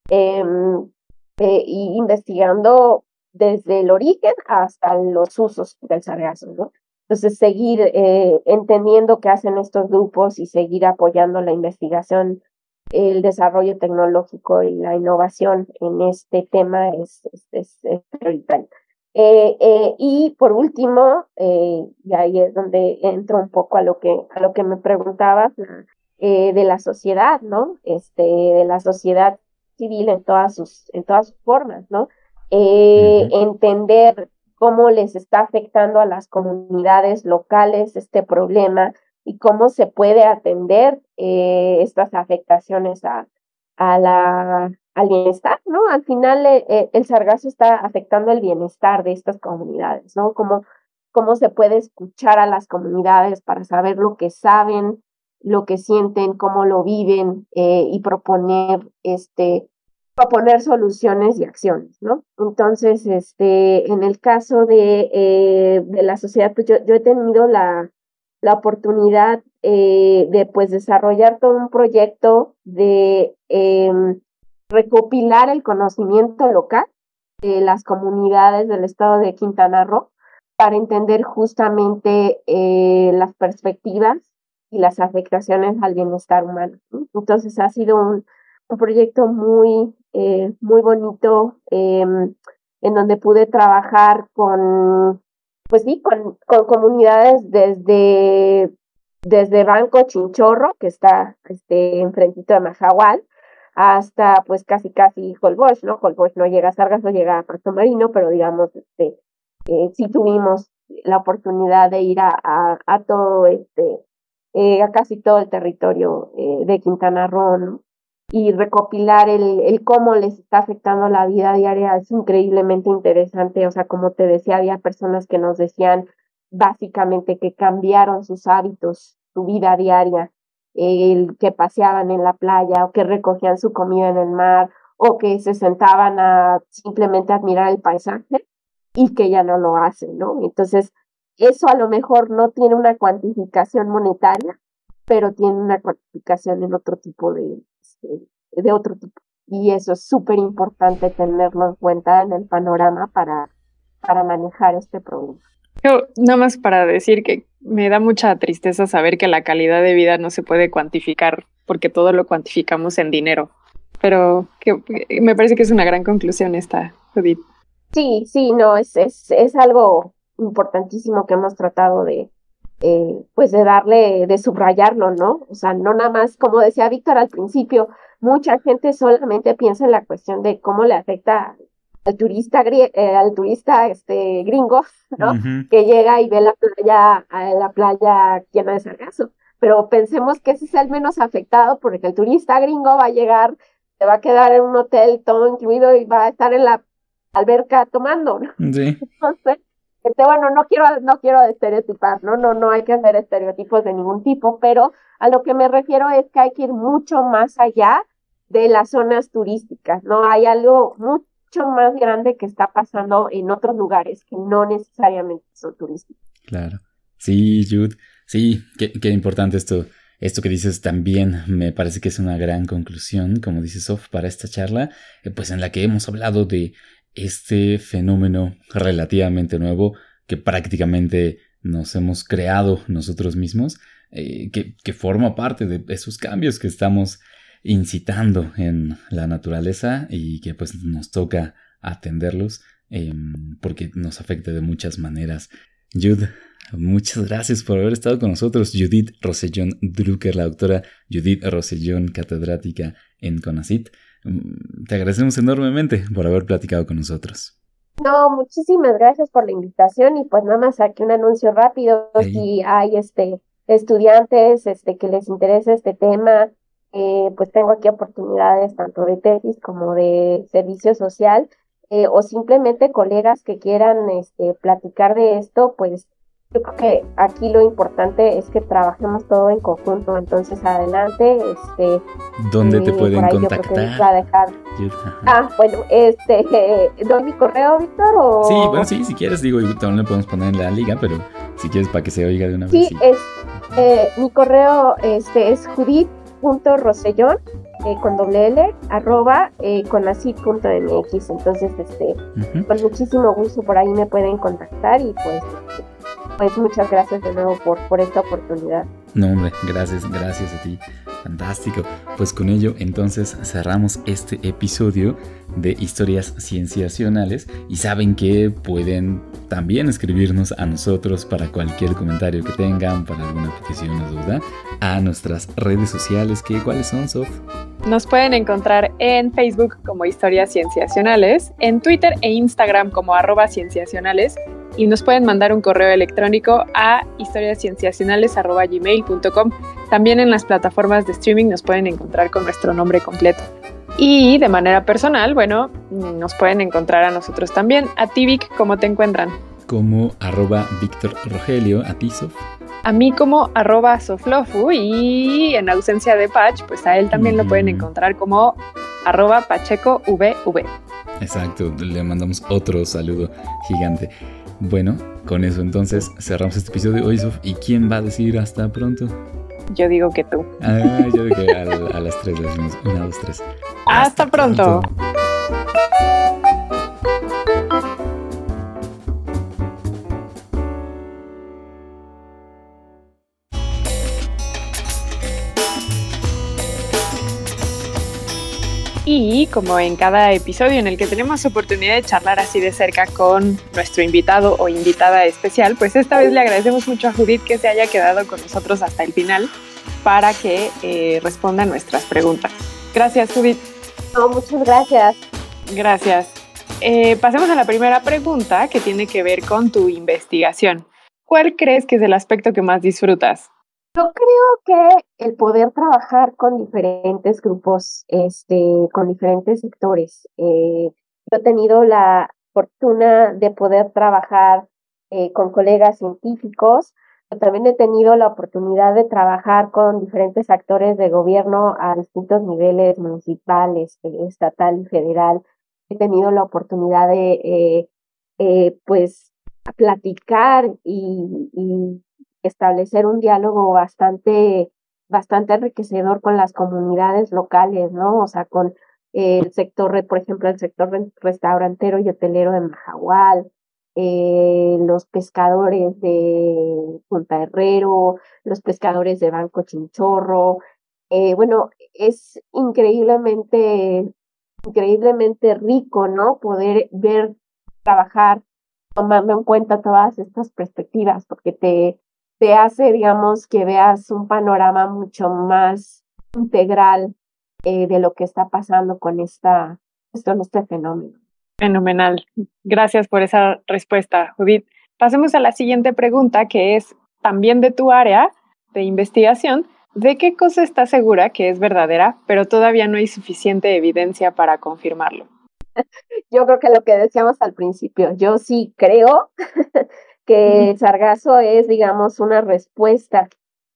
[SPEAKER 3] em, eh, investigando desde el origen hasta los usos del sargazo, ¿no? Entonces, seguir entendiendo qué hacen estos grupos y seguir apoyando la investigación el desarrollo tecnológico y la innovación en este tema es, es, prioritario. Eh, eh, y por último, eh, y ahí es donde entro un poco a lo que, a lo que me preguntabas, de la sociedad, ¿no? Este, de la sociedad civil en todas sus, en todas sus formas, ¿no? Entender cómo les está afectando a las comunidades locales este problema, y cómo se puede atender eh, estas afectaciones a, a la, al bienestar, ¿no? Al final eh, eh, el sargazo está afectando el bienestar de estas comunidades, ¿no? Cómo, cómo se puede escuchar a las comunidades para saber lo que saben, lo que sienten, cómo lo viven y proponer, este, proponer soluciones y acciones, ¿no? Entonces, este, en el caso de, de la sociedad, pues yo, yo he tenido la, la oportunidad eh, de pues desarrollar todo un proyecto de em, recopilar el conocimiento local de las comunidades del estado de Quintana Roo para entender justamente eh, las perspectivas y las afectaciones al bienestar humano. Entonces ha sido un, un proyecto muy, eh, muy bonito em, en donde pude trabajar con pues sí, con, con comunidades desde desde Banco Chinchorro, que está este, enfrentito de Majahual, hasta pues casi casi Holbox, ¿no? No llega a Sargas, no llega a Puerto Marino, pero digamos, este, eh, sí tuvimos la oportunidad de ir a, a, todo este, eh, a casi todo el territorio eh, de Quintana Roo. Y recopilar el, el cómo les está afectando la vida diaria es increíblemente interesante. O sea, como te decía, había personas que nos decían básicamente que cambiaron sus hábitos, su vida diaria, el que paseaban en la playa o que recogían su comida en el mar o que se sentaban a simplemente admirar el paisaje y que ya no lo hacen, ¿no? Entonces, eso a lo mejor no tiene una cuantificación monetaria, pero tiene una cuantificación en otro tipo de, este, de otro tipo. Y eso es súper importante tenerlo en cuenta en el panorama para, para manejar este problema.
[SPEAKER 2] Yo, nada más para decir que me da mucha tristeza saber que la calidad de vida no se puede cuantificar porque todo lo cuantificamos en dinero. Pero que, me parece que es una gran conclusión esta, Judith.
[SPEAKER 3] Sí, sí, no, es, es, es algo importantísimo que hemos tratado de, eh, pues de darle, de subrayarlo, ¿no? O sea, no nada más, como decía Víctor al principio, mucha gente solamente piensa en la cuestión de cómo le afecta al turista eh, al turista este gringo, ¿no? Que llega y ve la playa, la playa llena de sargazo. Pero pensemos que ese es el menos afectado porque el turista gringo va a llegar, se va a quedar en un hotel todo incluido y va a estar en la alberca tomando, ¿no?
[SPEAKER 1] Sí.
[SPEAKER 3] Entonces, este, bueno, no quiero, no quiero estereotipar, ¿no? No, no hay que hacer estereotipos de ningún tipo, pero a lo que me refiero es que hay que ir mucho más allá de las zonas turísticas, ¿no? Hay algo mucho más grande que está pasando en otros lugares que no necesariamente son turísticos.
[SPEAKER 1] Claro. Sí, Jude. Sí, qué, qué importante esto. Esto que dices también me parece que es una gran conclusión, como dice Sof, para esta charla, eh, pues en la que hemos hablado de este fenómeno relativamente nuevo que prácticamente nos hemos creado nosotros mismos, eh, que, forma parte de esos cambios que estamos incitando en la naturaleza y que pues nos toca atenderlos em, porque nos afecta de muchas maneras. Jude, muchas gracias por haber estado con nosotros. Judith Rosellón Drucker, la doctora Judith Rosellón, catedrática en CONACIT. Mm, te agradecemos enormemente por haber platicado con nosotros.
[SPEAKER 3] No, muchísimas gracias por la invitación y pues nada más aquí un anuncio rápido. Si hay este estudiantes este que les interesa este tema, eh, pues tengo aquí oportunidades tanto de tesis como de servicio social eh, o simplemente colegas que quieran este, platicar de esto, pues yo creo que aquí lo importante es que trabajemos todo en conjunto. Entonces, adelante. Este,
[SPEAKER 1] ¿Dónde te eh, pueden contactar?
[SPEAKER 3] a dejar. Ah, bueno, este, ¿doy mi correo, Víctor? O...
[SPEAKER 1] Sí, bueno, sí, si quieres, digo, también le podemos poner en la liga, pero si quieres para que se oiga de una
[SPEAKER 3] vez. Sí, es, mi correo este, es Judith punto rosellón eh, con doble L arroba eh, con punto mx entonces este con muchísimo gusto por ahí me pueden contactar y pues pues muchas gracias de nuevo por por esta oportunidad
[SPEAKER 1] no hombre gracias gracias a ti Fantástico. Pues con ello entonces cerramos este episodio de historias cienciacionales y saben que pueden también escribirnos a nosotros para cualquier comentario que tengan, para alguna petición o duda, a nuestras redes sociales que cuáles son, Sof.
[SPEAKER 2] Nos pueden encontrar en Facebook como Historias Cienciacionales, en Twitter e Instagram como arroba cienciacionales y nos pueden mandar un correo electrónico a historiascienciacionales.gmail.com. También en las plataformas de streaming nos pueden encontrar con nuestro nombre completo. Y de manera personal, bueno, nos pueden encontrar a nosotros también. A ti, ¿cómo te encuentran?
[SPEAKER 1] Como arroba Víctor Rogelio, a ti, Sof.
[SPEAKER 2] A mí como arroba Soflofu y en ausencia de Patch, pues a él también lo pueden encontrar como arroba PachecoVV.
[SPEAKER 1] Exacto, le mandamos otro saludo gigante. Bueno, con eso entonces cerramos este episodio hoy, Sof. ¿Y quién va a decir hasta pronto?
[SPEAKER 2] Yo digo que tú.
[SPEAKER 1] Ah, yo digo que a, las tres decimos. Una, dos, tres.
[SPEAKER 2] Hasta, pronto. Y como en cada episodio en el que tenemos oportunidad de charlar así de cerca con nuestro invitado o invitada especial, pues esta vez le agradecemos mucho a Judith que se haya quedado con nosotros hasta el final para que eh, responda nuestras preguntas. Gracias, Judith.
[SPEAKER 3] No, muchas gracias.
[SPEAKER 2] Gracias. Eh, pasemos a la primera pregunta que tiene que ver con tu investigación. ¿Cuál crees que es el aspecto que más disfrutas?
[SPEAKER 3] Yo creo que el poder trabajar con diferentes grupos, este, con diferentes sectores. Eh, yo he tenido la fortuna de poder trabajar eh, con colegas científicos. Yo también he tenido la oportunidad de trabajar con diferentes actores de gobierno a distintos niveles municipales, estatal y federal. He tenido la oportunidad de, eh, pues, platicar y establecer un diálogo bastante, bastante enriquecedor con las comunidades locales, ¿no? O sea, con el sector, por ejemplo, el sector restaurantero y hotelero de Majahual, eh, los pescadores de Punta Herrero, los pescadores de Banco Chinchorro. Eh, bueno, es increíblemente, increíblemente rico, ¿no? Poder ver, trabajar, tomando en cuenta todas estas perspectivas, porque te, te hace, digamos, que veas un panorama mucho más integral eh, de lo que está pasando con esta, este fenómeno.
[SPEAKER 2] Fenomenal. Gracias por esa respuesta, Judith. Pasemos a la siguiente pregunta, que es también de tu área de investigación. ¿De qué cosa estás segura que es verdadera, pero todavía no hay suficiente evidencia para confirmarlo?
[SPEAKER 3] Yo creo que lo que decíamos al principio, yo sí creo que el sargazo es, digamos, una respuesta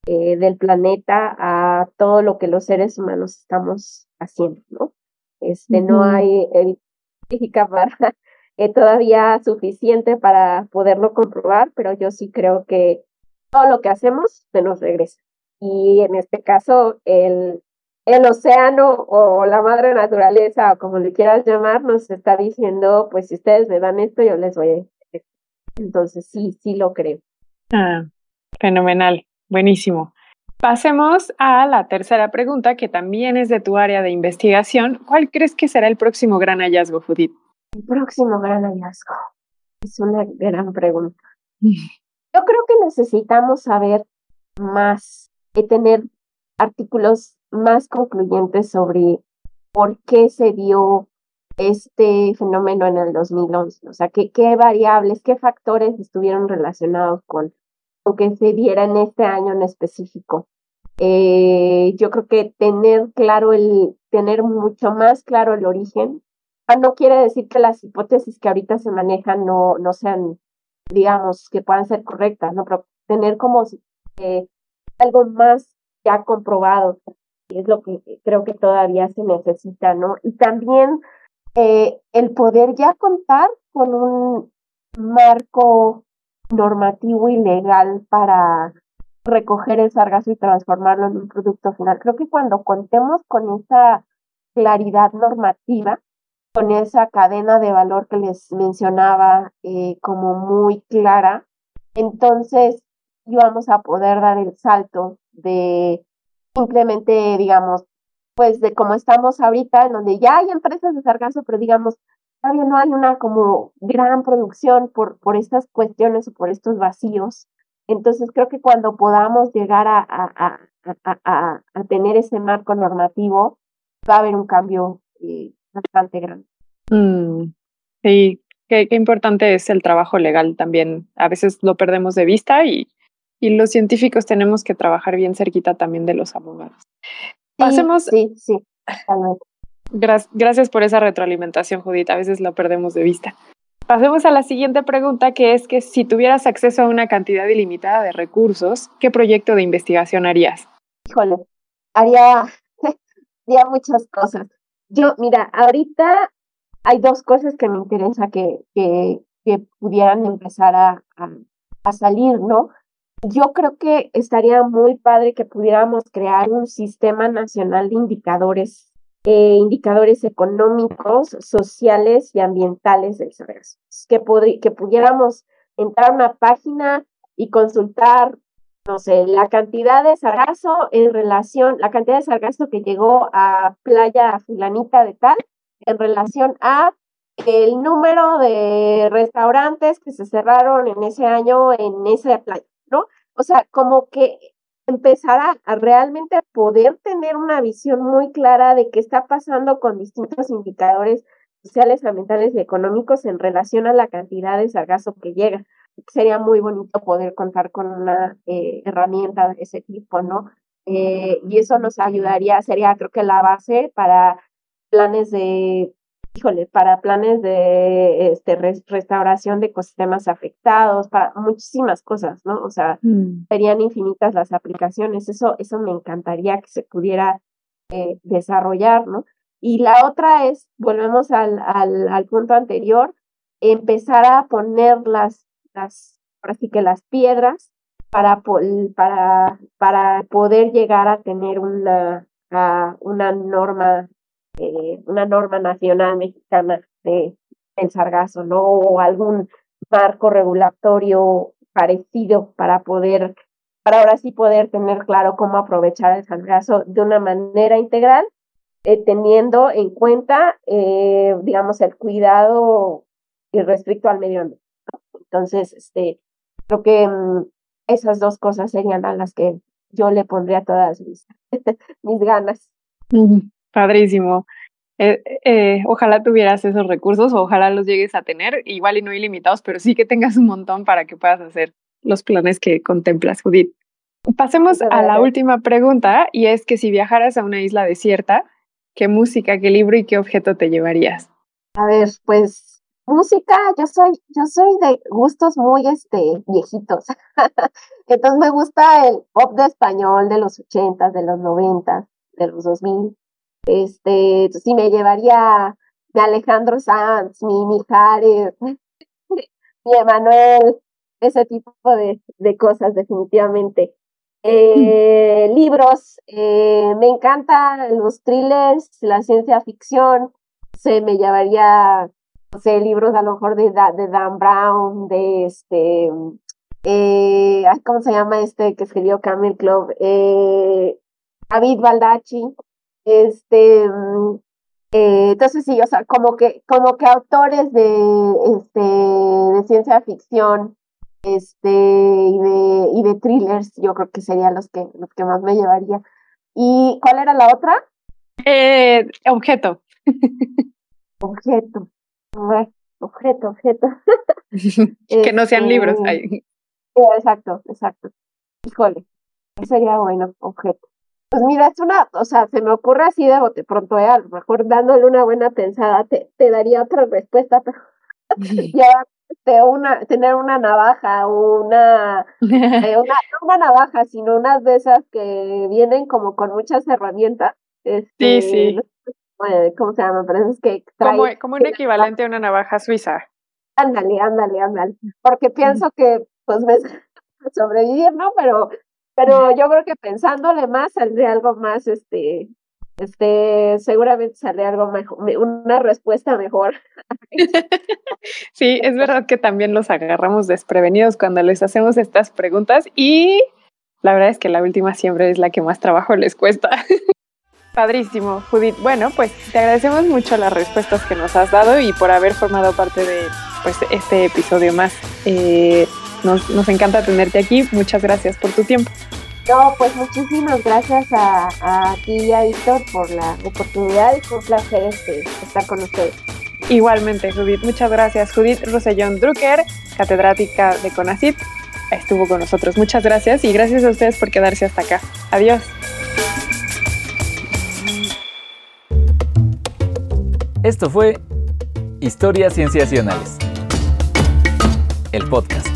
[SPEAKER 3] eh, del planeta a todo lo que los seres humanos estamos haciendo, ¿no? Este, no hay evidencia para, eh, todavía suficiente para poderlo comprobar, pero yo sí creo que todo lo que hacemos se nos regresa. Y en este caso, el, el océano o la madre naturaleza, o como le quieras llamar, nos está diciendo, pues si ustedes me dan esto, yo les voy a entonces sí, sí lo creo.
[SPEAKER 2] Ah, fenomenal, buenísimo. Pasemos a la tercera pregunta, que también es de tu área de investigación. ¿Cuál crees que será el próximo gran hallazgo, Judith?
[SPEAKER 3] El próximo gran hallazgo. Es una gran pregunta. Yo creo que necesitamos saber más, y tener artículos más concluyentes sobre por qué se dio este fenómeno en el 2011? O sea, ¿qué, qué variables, qué factores estuvieron relacionados con, con que se diera en este año en específico? Eh, yo creo que tener claro el, tener mucho más claro el origen, ah, no quiere decir que las hipótesis que ahorita se manejan no, no sean, digamos, que puedan ser correctas, ¿no? Pero tener como eh, algo más ya comprobado, es lo que creo que todavía se necesita, ¿no? Y también eh, el poder ya contar con un marco normativo y legal para recoger el sargazo y transformarlo en un producto final. Creo que cuando contemos con esa claridad normativa, con esa cadena de valor que les mencionaba eh, como muy clara, entonces íbamos a poder dar el salto de simplemente, digamos, pues de cómo estamos ahorita, en donde ya hay empresas de sargazo, pero digamos, todavía no hay una como gran producción por, por estas cuestiones o por estos vacíos. Entonces creo que cuando podamos llegar a, a, a, a tener ese marco normativo, va a haber un cambio eh, bastante grande.
[SPEAKER 2] Mm, sí, qué, qué, importante es el trabajo legal también. A veces lo perdemos de vista y, y los científicos tenemos que trabajar bien cerquita también de los abogados.
[SPEAKER 3] Pasemos. Sí, sí.
[SPEAKER 2] Gracias por esa retroalimentación, Judith. A veces lo perdemos de vista. Pasemos a la siguiente pregunta, que es que si tuvieras acceso a una cantidad ilimitada de recursos, ¿qué proyecto de investigación harías?
[SPEAKER 3] Híjole, haría, haría muchas cosas. Yo, mira, ahorita hay dos cosas que me interesa que, que, que pudieran empezar a, a, a salir, ¿no? Yo creo que estaría muy padre que pudiéramos crear un sistema nacional de indicadores, eh, indicadores económicos, sociales y ambientales del sargazo. Que, pudiéramos entrar a una página y consultar no sé, la cantidad de sargazo en relación, la cantidad de sargazo que llegó a playa fulanita de tal, en relación a el número de restaurantes que se cerraron en ese año en esa playa. O sea, como que empezar a, realmente poder tener una visión muy clara de qué está pasando con distintos indicadores sociales, ambientales y económicos en relación a la cantidad de sargazo que llega. Sería muy bonito poder contar con una eh, herramienta de ese tipo, ¿no? Eh, y eso nos ayudaría, sería creo que la base para planes de híjole, para planes de este, restauración de ecosistemas afectados, para muchísimas cosas, ¿no? O sea, mm. serían infinitas las aplicaciones. Eso, eso me encantaría que se pudiera eh, desarrollar, ¿no? Y la otra es, volvemos al, al, al punto anterior, empezar a poner las, las, así que las piedras para, para, para poder llegar a tener una, a una norma eh, una norma nacional mexicana de, el sargazo, ¿no? O algún marco regulatorio parecido para poder, para ahora sí poder tener claro cómo aprovechar el sargazo de una manera integral, eh, teniendo en cuenta, eh, digamos, el cuidado respecto al medio ambiente. Entonces, este, creo que mm, esas dos cosas serían a las que yo le pondría todas mis, mis ganas.
[SPEAKER 2] Padrísimo. Eh, eh, ojalá tuvieras esos recursos, ojalá los llegues a tener, igual y no ilimitados, pero sí que tengas un montón para que puedas hacer los planes que contemplas, Judith. Pasemos a la última pregunta y es que si viajaras a una isla desierta, ¿qué música, qué libro y qué objeto te llevarías?
[SPEAKER 3] A ver, pues música, yo soy, yo soy de gustos muy este, viejitos. Entonces me gusta el pop de español de los ochentas, de los noventas, de los dos mil. Este, sí me llevaría de Alejandro Sanz, mi Mijares, mi Emanuel, ese tipo de, de cosas definitivamente. Eh, libros, eh, me encantan los thrillers, la ciencia ficción, se me llevaría, no sé, libros a lo mejor de, de Dan Brown, de este, eh, ¿cómo se llama este que escribió Camel Club? David Baldacci, este, mm, eh, entonces sí, o sea, como que, como que autores de, este, de ciencia ficción, este, y de, y de thrillers, yo creo que serían los que, los que más me llevaría. ¿Y cuál era la otra?
[SPEAKER 2] Eh, objeto.
[SPEAKER 3] objeto. Objeto, objeto.
[SPEAKER 2] que no sean libros.
[SPEAKER 3] Este, exacto, exacto. Híjole, sería bueno, objeto. Pues mira, es una, o sea, se me ocurre así de bote pronto, ¿eh? a lo mejor dándole una buena pensada te, te daría otra respuesta, pero ya este, una, tener una navaja, una, eh, una, no una navaja, sino unas de esas que vienen como con muchas herramientas.
[SPEAKER 2] Este, sí, sí.
[SPEAKER 3] ¿Cómo se llama? Pero es que
[SPEAKER 2] como, como un equivalente a una navaja suiza.
[SPEAKER 3] Ándale, ándale, ándale. Porque pienso que, pues, me sobrevivir, ¿no? Pero pero yo creo que pensándole más saldría algo más, este, este, seguramente saldría algo mejor, una respuesta mejor.
[SPEAKER 2] sí, es verdad que también los agarramos desprevenidos cuando les hacemos estas preguntas y la verdad es que la última siempre es la que más trabajo les cuesta. Padrísimo, Judith. Bueno, pues te agradecemos mucho las respuestas que nos has dado y por haber formado parte de pues, este episodio más. Eh, nos, nos encanta tenerte aquí. Muchas gracias por tu tiempo.
[SPEAKER 3] No, pues muchísimas gracias a, a ti y a Víctor por la oportunidad y fue un placer este, estar con ustedes.
[SPEAKER 2] Igualmente, Judith, muchas gracias. Judith Rosellón Drucker, catedrática de CONACIT, estuvo con nosotros. Muchas gracias y gracias a ustedes por quedarse hasta acá. Adiós.
[SPEAKER 4] Esto fue Historias Cienciacionales, el podcast.